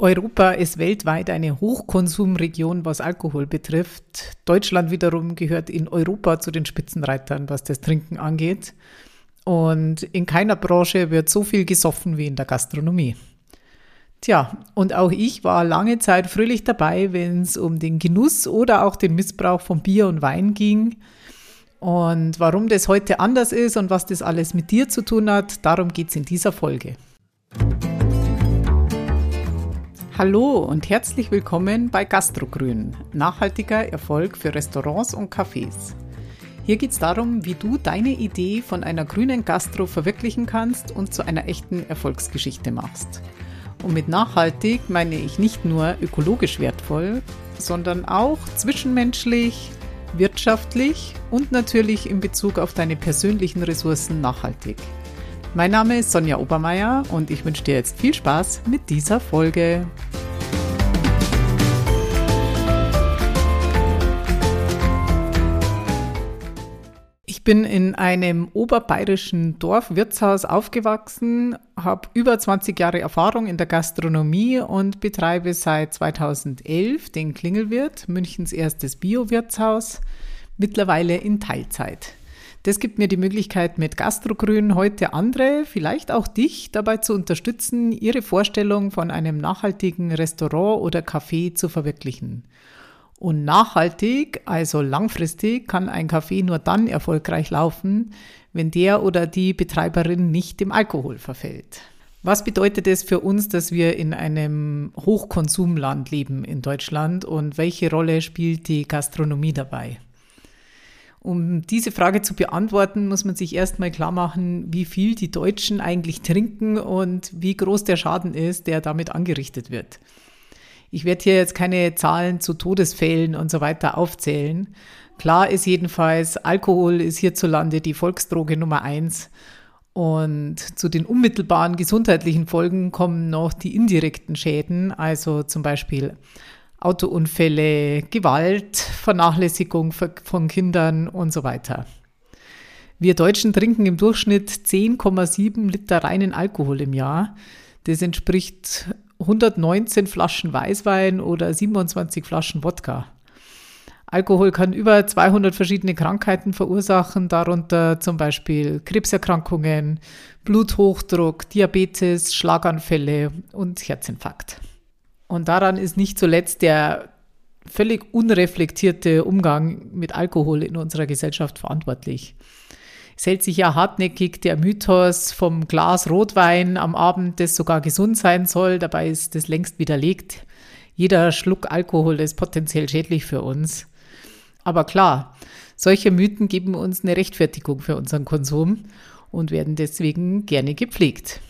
Europa ist weltweit eine Hochkonsumregion, was Alkohol betrifft. Deutschland wiederum gehört in Europa zu den Spitzenreitern, was das Trinken angeht. Und in keiner Branche wird so viel gesoffen wie in der Gastronomie. Tja, und auch ich war lange Zeit fröhlich dabei, wenn es um den Genuss oder auch den Missbrauch von Bier und Wein ging. Und warum das heute anders ist und was das alles mit dir zu tun hat, darum geht es in dieser Folge. Hallo und herzlich willkommen bei Gastrogrün, nachhaltiger Erfolg für Restaurants und Cafés. Hier geht es darum, wie du deine Idee von einer grünen Gastro verwirklichen kannst und zu einer echten Erfolgsgeschichte machst. Und mit nachhaltig meine ich nicht nur ökologisch wertvoll, sondern auch zwischenmenschlich, wirtschaftlich und natürlich in Bezug auf deine persönlichen Ressourcen nachhaltig. Mein Name ist Sonja Obermeier und ich wünsche dir jetzt viel Spaß mit dieser Folge. Ich bin in einem oberbayerischen Dorfwirtshaus aufgewachsen, habe über 20 Jahre Erfahrung in der Gastronomie und betreibe seit 2011 den Klingelwirt, Münchens erstes Bio-Wirtshaus, mittlerweile in Teilzeit. Das gibt mir die Möglichkeit, mit Gastrogrün heute andere, vielleicht auch dich, dabei zu unterstützen, ihre Vorstellung von einem nachhaltigen Restaurant oder Café zu verwirklichen. Und nachhaltig, also langfristig, kann ein Café nur dann erfolgreich laufen, wenn der oder die Betreiberin nicht dem Alkohol verfällt. Was bedeutet es für uns, dass wir in einem Hochkonsumland leben in Deutschland und welche Rolle spielt die Gastronomie dabei? Um diese Frage zu beantworten, muss man sich erstmal klar machen, wie viel die Deutschen eigentlich trinken und wie groß der Schaden ist, der damit angerichtet wird. Ich werde hier jetzt keine Zahlen zu Todesfällen und so weiter aufzählen. Klar ist jedenfalls, Alkohol ist hierzulande die Volksdroge Nummer eins. Und zu den unmittelbaren gesundheitlichen Folgen kommen noch die indirekten Schäden, also zum Beispiel Autounfälle, Gewalt, Vernachlässigung von Kindern und so weiter. Wir Deutschen trinken im Durchschnitt 10,7 Liter reinen Alkohol im Jahr. Das entspricht 119 Flaschen Weißwein oder 27 Flaschen Wodka. Alkohol kann über 200 verschiedene Krankheiten verursachen, darunter zum Beispiel Krebserkrankungen, Bluthochdruck, Diabetes, Schlaganfälle und Herzinfarkt. Und daran ist nicht zuletzt der völlig unreflektierte Umgang mit Alkohol in unserer Gesellschaft verantwortlich. Es hält sich ja hartnäckig der Mythos vom Glas Rotwein am Abend, das sogar gesund sein soll. Dabei ist das längst widerlegt. Jeder Schluck Alkohol ist potenziell schädlich für uns. Aber klar, solche Mythen geben uns eine Rechtfertigung für unseren Konsum und werden deswegen gerne gepflegt.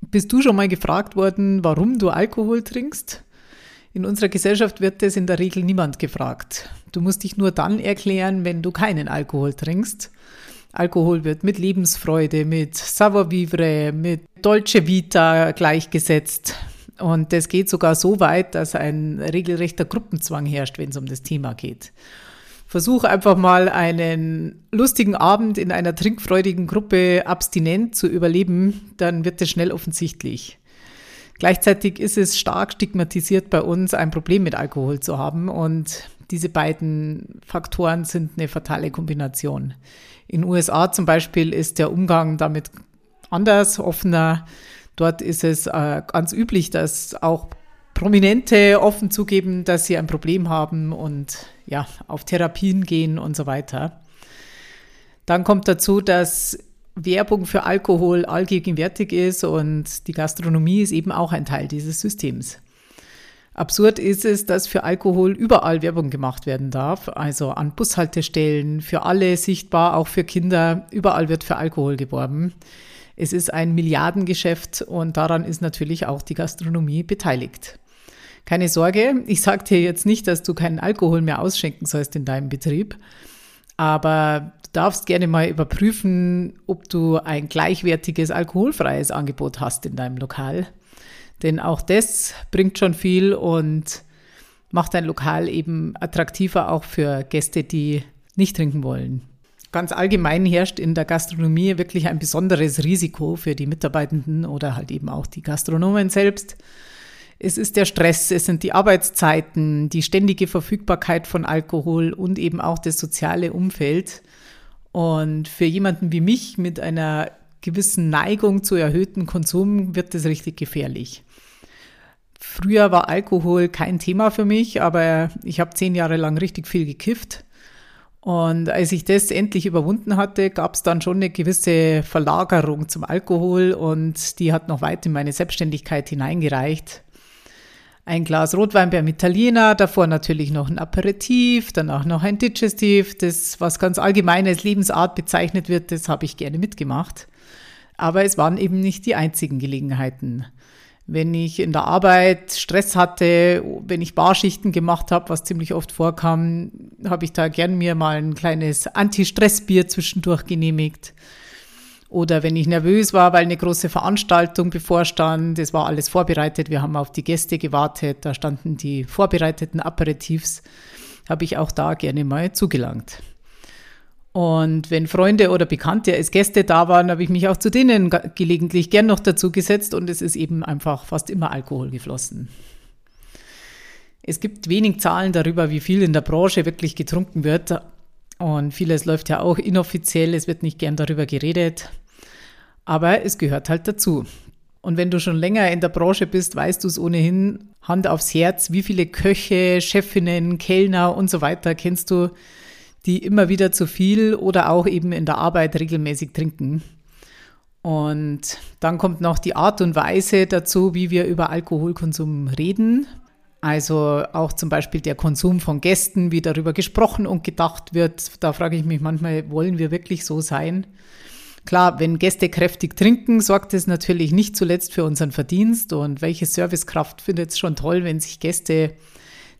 Bist du schon mal gefragt worden, warum du Alkohol trinkst? In unserer Gesellschaft wird das in der Regel niemand gefragt. Du musst dich nur dann erklären, wenn du keinen Alkohol trinkst. Alkohol wird mit Lebensfreude, mit Savoir Vivre, mit Dolce Vita gleichgesetzt. Und das geht sogar so weit, dass ein regelrechter Gruppenzwang herrscht, wenn es um das Thema geht. Versuch einfach mal einen lustigen Abend in einer trinkfreudigen Gruppe abstinent zu überleben, dann wird es schnell offensichtlich. Gleichzeitig ist es stark stigmatisiert bei uns, ein Problem mit Alkohol zu haben und diese beiden Faktoren sind eine fatale Kombination. In USA zum Beispiel ist der Umgang damit anders, offener. Dort ist es äh, ganz üblich, dass auch Prominente offen zugeben, dass sie ein Problem haben und ja, auf Therapien gehen und so weiter. Dann kommt dazu, dass Werbung für Alkohol allgegenwärtig ist und die Gastronomie ist eben auch ein Teil dieses Systems. Absurd ist es, dass für Alkohol überall Werbung gemacht werden darf, also an Bushaltestellen, für alle sichtbar, auch für Kinder, überall wird für Alkohol geworben. Es ist ein Milliardengeschäft und daran ist natürlich auch die Gastronomie beteiligt. Keine Sorge, ich sage dir jetzt nicht, dass du keinen Alkohol mehr ausschenken sollst in deinem Betrieb, aber du darfst gerne mal überprüfen, ob du ein gleichwertiges alkoholfreies Angebot hast in deinem Lokal. Denn auch das bringt schon viel und macht dein Lokal eben attraktiver auch für Gäste, die nicht trinken wollen. Ganz allgemein herrscht in der Gastronomie wirklich ein besonderes Risiko für die Mitarbeitenden oder halt eben auch die Gastronomen selbst. Es ist der Stress, es sind die Arbeitszeiten, die ständige Verfügbarkeit von Alkohol und eben auch das soziale Umfeld. Und für jemanden wie mich mit einer gewissen Neigung zu erhöhtem Konsum wird das richtig gefährlich. Früher war Alkohol kein Thema für mich, aber ich habe zehn Jahre lang richtig viel gekifft. Und als ich das endlich überwunden hatte, gab es dann schon eine gewisse Verlagerung zum Alkohol und die hat noch weit in meine Selbstständigkeit hineingereicht. Ein Glas Rotwein beim Italiener, davor natürlich noch ein Aperitif, danach noch ein Digestiv. Das, was ganz allgemein als Lebensart bezeichnet wird, das habe ich gerne mitgemacht. Aber es waren eben nicht die einzigen Gelegenheiten. Wenn ich in der Arbeit Stress hatte, wenn ich Barschichten gemacht habe, was ziemlich oft vorkam, habe ich da gern mir mal ein kleines Anti-Stress-Bier zwischendurch genehmigt. Oder wenn ich nervös war, weil eine große Veranstaltung bevorstand, es war alles vorbereitet, wir haben auf die Gäste gewartet, da standen die vorbereiteten Aperitifs, habe ich auch da gerne mal zugelangt. Und wenn Freunde oder Bekannte als Gäste da waren, habe ich mich auch zu denen gelegentlich gern noch dazu gesetzt und es ist eben einfach fast immer Alkohol geflossen. Es gibt wenig Zahlen darüber, wie viel in der Branche wirklich getrunken wird. Und vieles läuft ja auch inoffiziell, es wird nicht gern darüber geredet. Aber es gehört halt dazu. Und wenn du schon länger in der Branche bist, weißt du es ohnehin, Hand aufs Herz, wie viele Köche, Chefinnen, Kellner und so weiter kennst du, die immer wieder zu viel oder auch eben in der Arbeit regelmäßig trinken. Und dann kommt noch die Art und Weise dazu, wie wir über Alkoholkonsum reden. Also auch zum Beispiel der Konsum von Gästen, wie darüber gesprochen und gedacht wird. Da frage ich mich manchmal, wollen wir wirklich so sein? Klar, wenn Gäste kräftig trinken, sorgt es natürlich nicht zuletzt für unseren Verdienst. Und welche Servicekraft findet es schon toll, wenn sich Gäste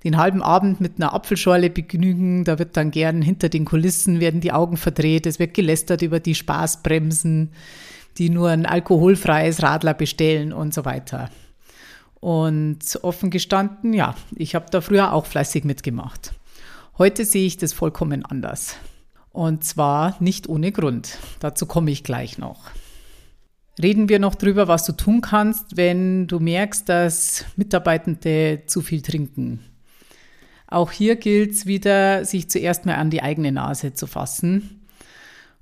den halben Abend mit einer Apfelschorle begnügen. Da wird dann gern hinter den Kulissen werden die Augen verdreht. Es wird gelästert über die Spaßbremsen, die nur ein alkoholfreies Radler bestellen und so weiter. Und offen gestanden, ja, ich habe da früher auch fleißig mitgemacht. Heute sehe ich das vollkommen anders. Und zwar nicht ohne Grund. Dazu komme ich gleich noch. Reden wir noch drüber, was du tun kannst, wenn du merkst, dass Mitarbeitende zu viel trinken. Auch hier gilt es wieder, sich zuerst mal an die eigene Nase zu fassen.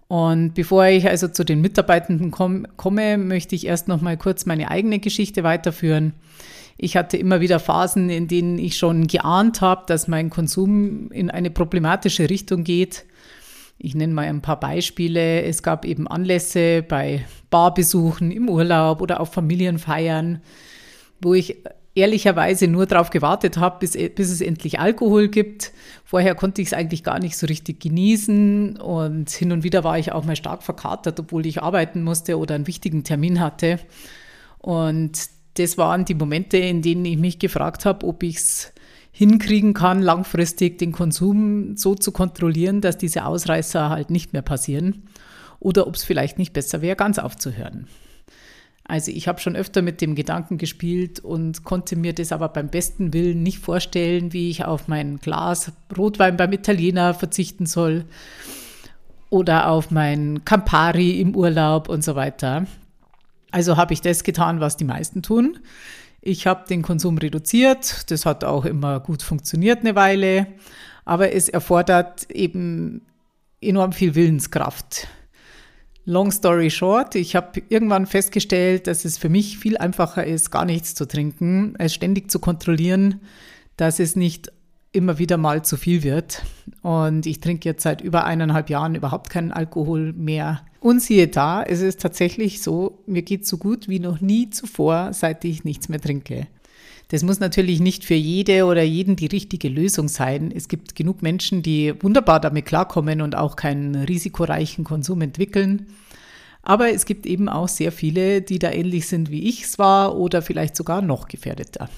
Und bevor ich also zu den Mitarbeitenden komm, komme, möchte ich erst noch mal kurz meine eigene Geschichte weiterführen. Ich hatte immer wieder Phasen, in denen ich schon geahnt habe, dass mein Konsum in eine problematische Richtung geht. Ich nenne mal ein paar Beispiele. Es gab eben Anlässe bei Barbesuchen im Urlaub oder auf Familienfeiern, wo ich ehrlicherweise nur darauf gewartet habe, bis, bis es endlich Alkohol gibt. Vorher konnte ich es eigentlich gar nicht so richtig genießen und hin und wieder war ich auch mal stark verkatert, obwohl ich arbeiten musste oder einen wichtigen Termin hatte. Und das waren die Momente, in denen ich mich gefragt habe, ob ich es hinkriegen kann, langfristig den Konsum so zu kontrollieren, dass diese Ausreißer halt nicht mehr passieren oder ob es vielleicht nicht besser wäre, ganz aufzuhören. Also ich habe schon öfter mit dem Gedanken gespielt und konnte mir das aber beim besten Willen nicht vorstellen, wie ich auf mein Glas Rotwein beim Italiener verzichten soll oder auf mein Campari im Urlaub und so weiter. Also habe ich das getan, was die meisten tun. Ich habe den Konsum reduziert. Das hat auch immer gut funktioniert eine Weile. Aber es erfordert eben enorm viel Willenskraft. Long story short, ich habe irgendwann festgestellt, dass es für mich viel einfacher ist, gar nichts zu trinken, als ständig zu kontrollieren, dass es nicht immer wieder mal zu viel wird. Und ich trinke jetzt seit über eineinhalb Jahren überhaupt keinen Alkohol mehr. Und siehe da, es ist tatsächlich so, mir geht so gut wie noch nie zuvor, seit ich nichts mehr trinke. Das muss natürlich nicht für jede oder jeden die richtige Lösung sein. Es gibt genug Menschen, die wunderbar damit klarkommen und auch keinen risikoreichen Konsum entwickeln. Aber es gibt eben auch sehr viele, die da ähnlich sind wie ich es war oder vielleicht sogar noch gefährdeter.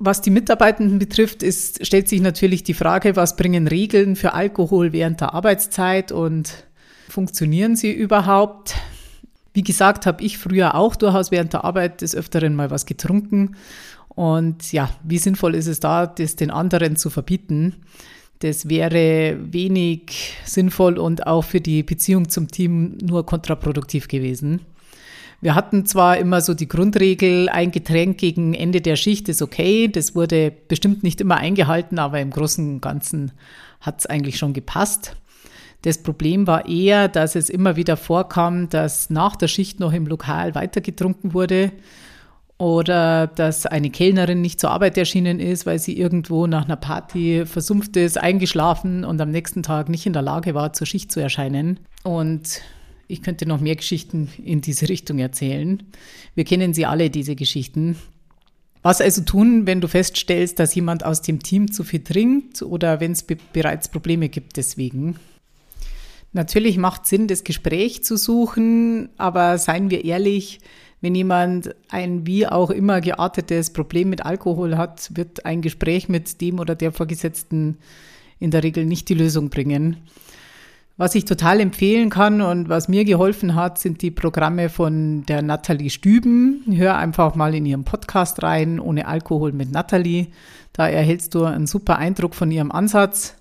Was die Mitarbeitenden betrifft, ist, stellt sich natürlich die Frage, was bringen Regeln für Alkohol während der Arbeitszeit und funktionieren sie überhaupt? Wie gesagt, habe ich früher auch durchaus während der Arbeit des Öfteren mal was getrunken und ja, wie sinnvoll ist es da, das den anderen zu verbieten? Das wäre wenig sinnvoll und auch für die Beziehung zum Team nur kontraproduktiv gewesen. Wir hatten zwar immer so die Grundregel, ein Getränk gegen Ende der Schicht ist okay. Das wurde bestimmt nicht immer eingehalten, aber im Großen und Ganzen hat es eigentlich schon gepasst. Das Problem war eher, dass es immer wieder vorkam, dass nach der Schicht noch im Lokal weitergetrunken wurde oder dass eine Kellnerin nicht zur Arbeit erschienen ist, weil sie irgendwo nach einer Party versumpft ist, eingeschlafen und am nächsten Tag nicht in der Lage war, zur Schicht zu erscheinen. Und ich könnte noch mehr Geschichten in diese Richtung erzählen. Wir kennen sie alle, diese Geschichten. Was also tun, wenn du feststellst, dass jemand aus dem Team zu viel trinkt oder wenn es be bereits Probleme gibt deswegen? Natürlich macht Sinn, das Gespräch zu suchen, aber seien wir ehrlich, wenn jemand ein wie auch immer geartetes Problem mit Alkohol hat, wird ein Gespräch mit dem oder der Vorgesetzten in der Regel nicht die Lösung bringen. Was ich total empfehlen kann und was mir geholfen hat, sind die Programme von der Nathalie Stüben. Hör einfach mal in ihrem Podcast rein, ohne Alkohol mit Nathalie. Da erhältst du einen super Eindruck von ihrem Ansatz.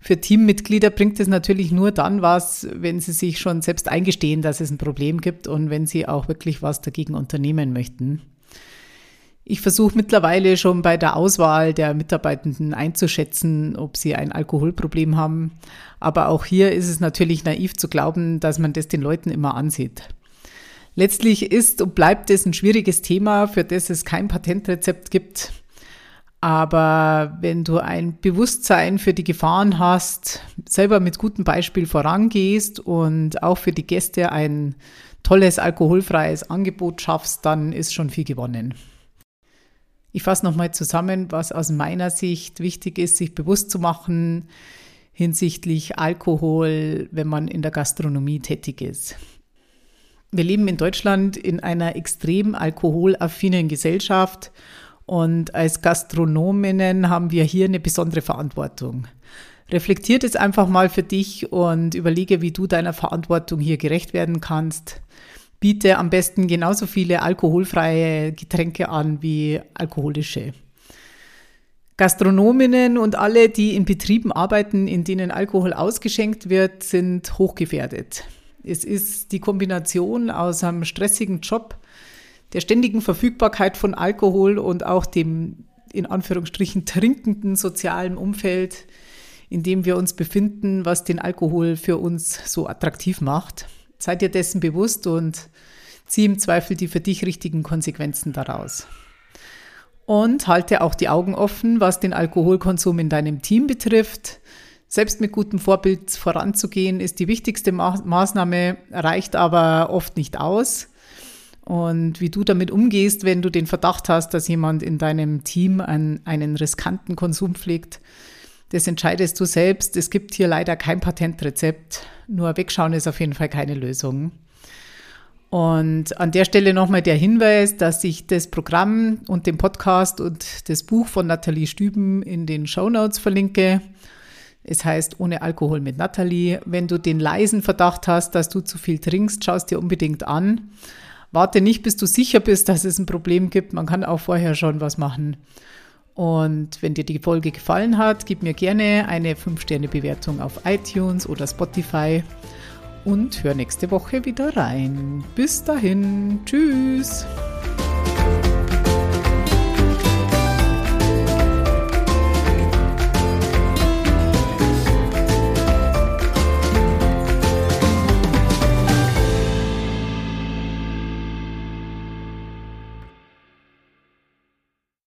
Für Teammitglieder bringt es natürlich nur dann was, wenn sie sich schon selbst eingestehen, dass es ein Problem gibt und wenn sie auch wirklich was dagegen unternehmen möchten. Ich versuche mittlerweile schon bei der Auswahl der Mitarbeitenden einzuschätzen, ob sie ein Alkoholproblem haben. Aber auch hier ist es natürlich naiv zu glauben, dass man das den Leuten immer ansieht. Letztlich ist und bleibt es ein schwieriges Thema, für das es kein Patentrezept gibt. Aber wenn du ein Bewusstsein für die Gefahren hast, selber mit gutem Beispiel vorangehst und auch für die Gäste ein tolles alkoholfreies Angebot schaffst, dann ist schon viel gewonnen. Ich fasse nochmal zusammen, was aus meiner Sicht wichtig ist, sich bewusst zu machen hinsichtlich Alkohol, wenn man in der Gastronomie tätig ist. Wir leben in Deutschland in einer extrem alkoholaffinen Gesellschaft und als Gastronominnen haben wir hier eine besondere Verantwortung. Reflektiert es einfach mal für dich und überlege, wie du deiner Verantwortung hier gerecht werden kannst biete am besten genauso viele alkoholfreie Getränke an wie alkoholische. Gastronominnen und alle, die in Betrieben arbeiten, in denen Alkohol ausgeschenkt wird, sind hochgefährdet. Es ist die Kombination aus einem stressigen Job, der ständigen Verfügbarkeit von Alkohol und auch dem in Anführungsstrichen trinkenden sozialen Umfeld, in dem wir uns befinden, was den Alkohol für uns so attraktiv macht. Sei dir dessen bewusst und zieh im Zweifel die für dich richtigen Konsequenzen daraus. Und halte auch die Augen offen, was den Alkoholkonsum in deinem Team betrifft. Selbst mit gutem Vorbild voranzugehen, ist die wichtigste Ma Maßnahme, reicht aber oft nicht aus. Und wie du damit umgehst, wenn du den Verdacht hast, dass jemand in deinem Team einen, einen riskanten Konsum pflegt, das entscheidest du selbst. Es gibt hier leider kein Patentrezept. Nur wegschauen ist auf jeden Fall keine Lösung. Und an der Stelle nochmal der Hinweis, dass ich das Programm und den Podcast und das Buch von Nathalie Stüben in den Show Notes verlinke. Es heißt Ohne Alkohol mit Nathalie. Wenn du den leisen Verdacht hast, dass du zu viel trinkst, schau es dir unbedingt an. Warte nicht, bis du sicher bist, dass es ein Problem gibt. Man kann auch vorher schon was machen. Und wenn dir die Folge gefallen hat, gib mir gerne eine 5-Sterne-Bewertung auf iTunes oder Spotify und hör nächste Woche wieder rein. Bis dahin, tschüss.